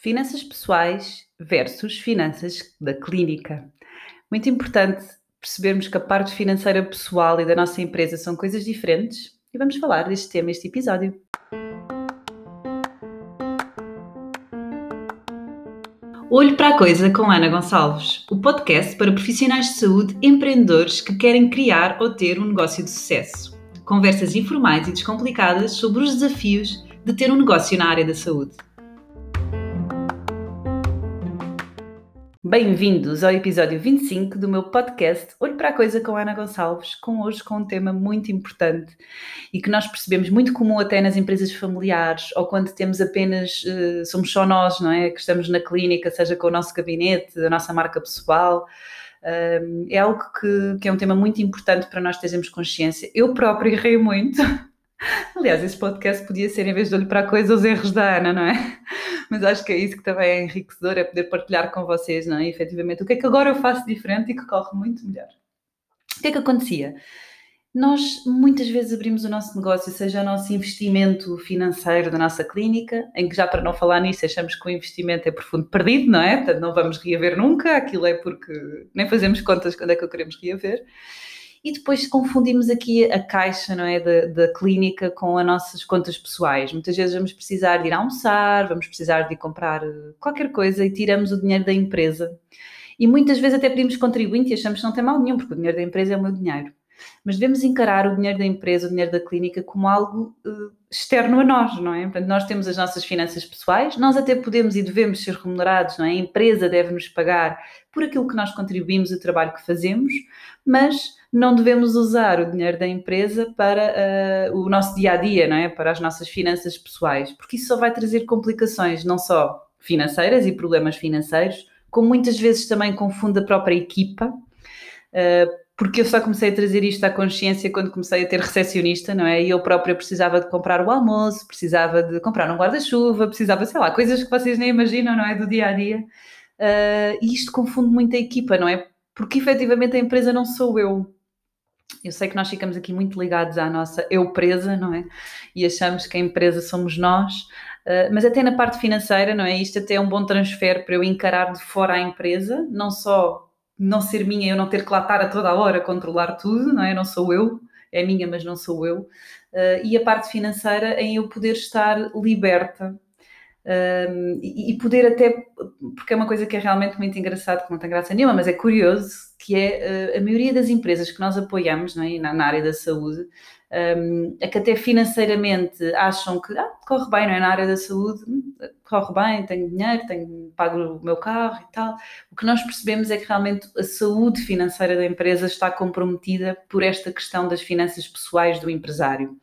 Finanças pessoais versus finanças da clínica. Muito importante percebermos que a parte financeira pessoal e da nossa empresa são coisas diferentes e vamos falar deste tema neste episódio. Olho para a Coisa com Ana Gonçalves, o podcast para profissionais de saúde empreendedores que querem criar ou ter um negócio de sucesso. Conversas informais e descomplicadas sobre os desafios de ter um negócio na área da saúde. Bem-vindos ao episódio 25 do meu podcast Olho para a Coisa com Ana Gonçalves, com hoje com um tema muito importante e que nós percebemos muito comum até nas empresas familiares ou quando temos apenas, uh, somos só nós, não é? Que estamos na clínica, seja com o nosso gabinete, a nossa marca pessoal. É algo que, que é um tema muito importante para nós termos consciência. Eu próprio errei muito Aliás, este podcast podia ser, em vez de olho para a coisa, os erros da Ana, não é? Mas acho que é isso que também é enriquecedor, é poder partilhar com vocês, não é? Efetivamente, o que é que agora eu faço diferente e que corre muito melhor. O que é que acontecia? Nós muitas vezes abrimos o nosso negócio, seja o nosso investimento financeiro da nossa clínica, em que já para não falar nisso achamos que o investimento é profundo perdido, não é? Portanto, não vamos reaver nunca, aquilo é porque nem fazemos contas quando é que o queremos reaver e depois confundimos aqui a caixa não é, da, da, clínica com as nossas contas pessoais. Muitas vezes vamos precisar de ir almoçar, vamos precisar de ir comprar eh, qualquer coisa e tiramos o dinheiro da empresa. E muitas vezes até pedimos contribuinte e achamos que não tem mal nenhum, porque o dinheiro da empresa é o meu dinheiro. Mas devemos encarar o dinheiro da empresa, o dinheiro da clínica, como algo uh, externo a nós, não é? Portanto, nós temos as nossas finanças pessoais, nós até podemos e devemos ser remunerados, não é? A empresa deve nos pagar por aquilo que nós contribuímos, o trabalho que fazemos, mas não devemos usar o dinheiro da empresa para uh, o nosso dia a dia, não é? Para as nossas finanças pessoais, porque isso só vai trazer complicações, não só financeiras e problemas financeiros, como muitas vezes também confunde a própria equipa. Uh, porque eu só comecei a trazer isto à consciência quando comecei a ter recepcionista, não é? E eu própria precisava de comprar o almoço, precisava de comprar um guarda-chuva, precisava, sei lá, coisas que vocês nem imaginam, não é? Do dia a dia. Uh, e isto confunde muito a equipa, não é? Porque efetivamente a empresa não sou eu. Eu sei que nós ficamos aqui muito ligados à nossa eu presa, não é? E achamos que a empresa somos nós, uh, mas até na parte financeira, não é? Isto até é um bom transfer para eu encarar de fora a empresa, não só não ser minha, eu não ter que lá estar a toda a hora a controlar tudo, não é? Não sou eu, é minha, mas não sou eu. Uh, e a parte financeira em eu poder estar liberta um, e, e, poder até, porque é uma coisa que é realmente muito engraçado, que não tem graça nenhuma, mas é curioso, que é uh, a maioria das empresas que nós apoiamos é? na, na, área da saúde, um, é que até financeiramente acham que ah, corre bem, não é? Na área da saúde, hum, corre bem, tenho dinheiro, tenho, pago o meu carro e tal. O que nós percebemos é que realmente a saúde financeira da empresa está comprometida por esta questão das finanças pessoais do empresário.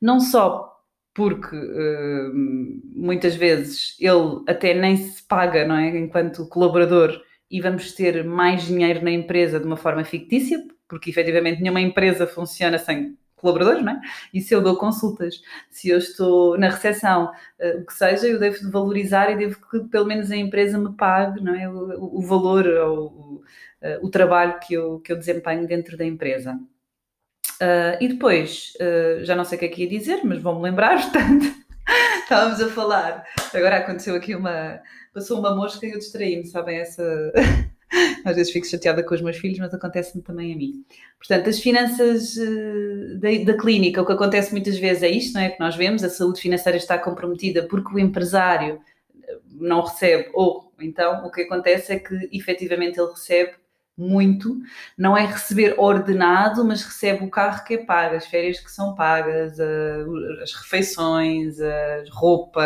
Não só porque uh, muitas vezes ele até nem se paga, não é? Enquanto colaborador e vamos ter mais dinheiro na empresa de uma forma fictícia, porque efetivamente nenhuma empresa funciona sem colaboradores, não é? E se eu dou consultas, se eu estou na recepção, uh, o que seja, eu devo valorizar e devo que pelo menos a empresa me pague, não é? O, o valor ou uh, o trabalho que eu, que eu desempenho dentro da empresa. Uh, e depois, já não sei o que é que ia dizer, mas vou-me lembrar, portanto, estávamos a falar. Agora aconteceu aqui uma. Passou uma mosca e eu distraí-me, sabem? Essa. Às vezes fico chateada com os meus filhos, mas acontece-me também a mim. Portanto, as finanças uh, da, da, clínica, o que acontece muitas vezes é isto, não é? Que nós vemos, a saúde financeira está comprometida porque o empresário não recebe, ou então o que acontece é que efetivamente ele recebe muito, não é receber ordenado, mas recebe o carro que é pago, as férias que são pagas, as refeições, a roupa,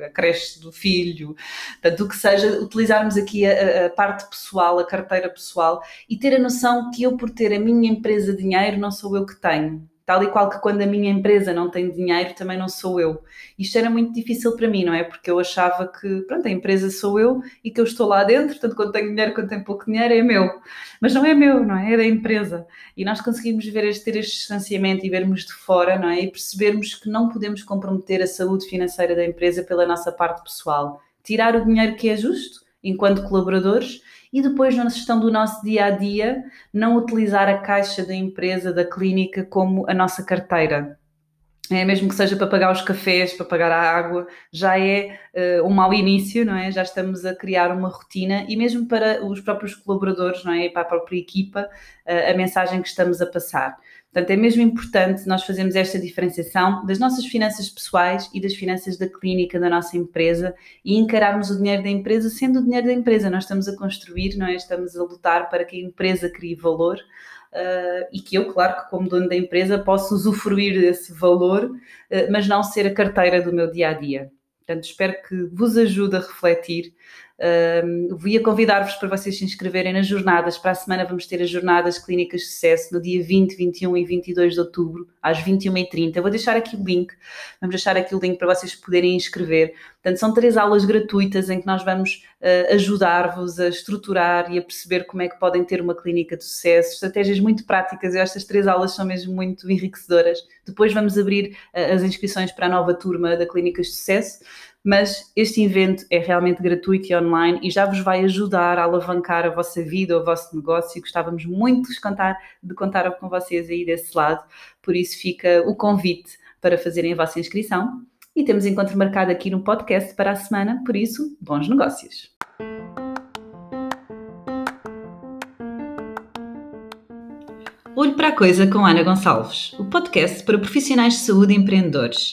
a creche do filho, portanto, o que seja, utilizarmos aqui a, a, parte pessoal, a carteira pessoal e ter a noção que eu, por ter a minha empresa dinheiro, não sou eu que tenho tal e qual que quando a minha empresa não tem dinheiro, também não sou eu. Isto era muito difícil para mim, não é? Porque eu achava que, pronto, a empresa sou eu e que eu estou lá dentro, portanto, quando tenho dinheiro, quando tenho pouco dinheiro, é meu. Mas não é meu, não é? É da empresa. E nós conseguimos ver este, ter este distanciamento e vermos de fora, não é? E percebermos que não podemos comprometer a saúde financeira da empresa pela nossa parte pessoal. Tirar o dinheiro que é justo, enquanto colaboradores, e depois na gestão do nosso dia a dia, não utilizar a caixa da empresa, da clínica, como a nossa carteira. é, mesmo que seja para pagar os cafés, para pagar a água, já é uh, um mau início, não é? Já estamos a criar uma rotina e mesmo para os próprios colaboradores, não é? E para a própria equipa, uh, a mensagem que estamos a passar. Portanto, é mesmo importante nós fazermos esta diferenciação das nossas finanças pessoais e das finanças da clínica da nossa empresa e encararmos o dinheiro da empresa sendo o dinheiro da empresa. Nós estamos a construir, não é? Estamos a lutar para que a empresa crie valor uh, e que eu, claro que como dono da empresa, posso usufruir desse valor, uh, mas não ser a carteira do meu dia a dia. Portanto, espero que vos ajude a refletir Uh, ia convidar-vos para vocês se inscreverem nas jornadas. Para a semana vamos ter as jornadas clínicas de sucesso no dia 20, 21 e 22 de outubro, às 21h30. Eu vou deixar aqui o link, vamos deixar aqui o link para vocês poderem inscrever. Portanto, são três aulas gratuitas em que nós vamos uh, ajudar-vos a estruturar e a perceber como é que podem ter uma clínica de sucesso, estratégias muito práticas. Estas três aulas são mesmo muito enriquecedoras. Depois vamos abrir uh, as inscrições para a nova turma da Clínicas de Sucesso mas este evento é realmente gratuito e online e já vos vai ajudar a alavancar a vossa vida, o vosso negócio. Gostávamos muito de contar, de contar com vocês aí desse lado, por isso fica o convite para fazerem a vossa inscrição. E temos encontro marcado aqui no podcast para a semana, por isso, bons negócios! Olho para a Coisa com Ana Gonçalves, o podcast para profissionais de saúde e empreendedores.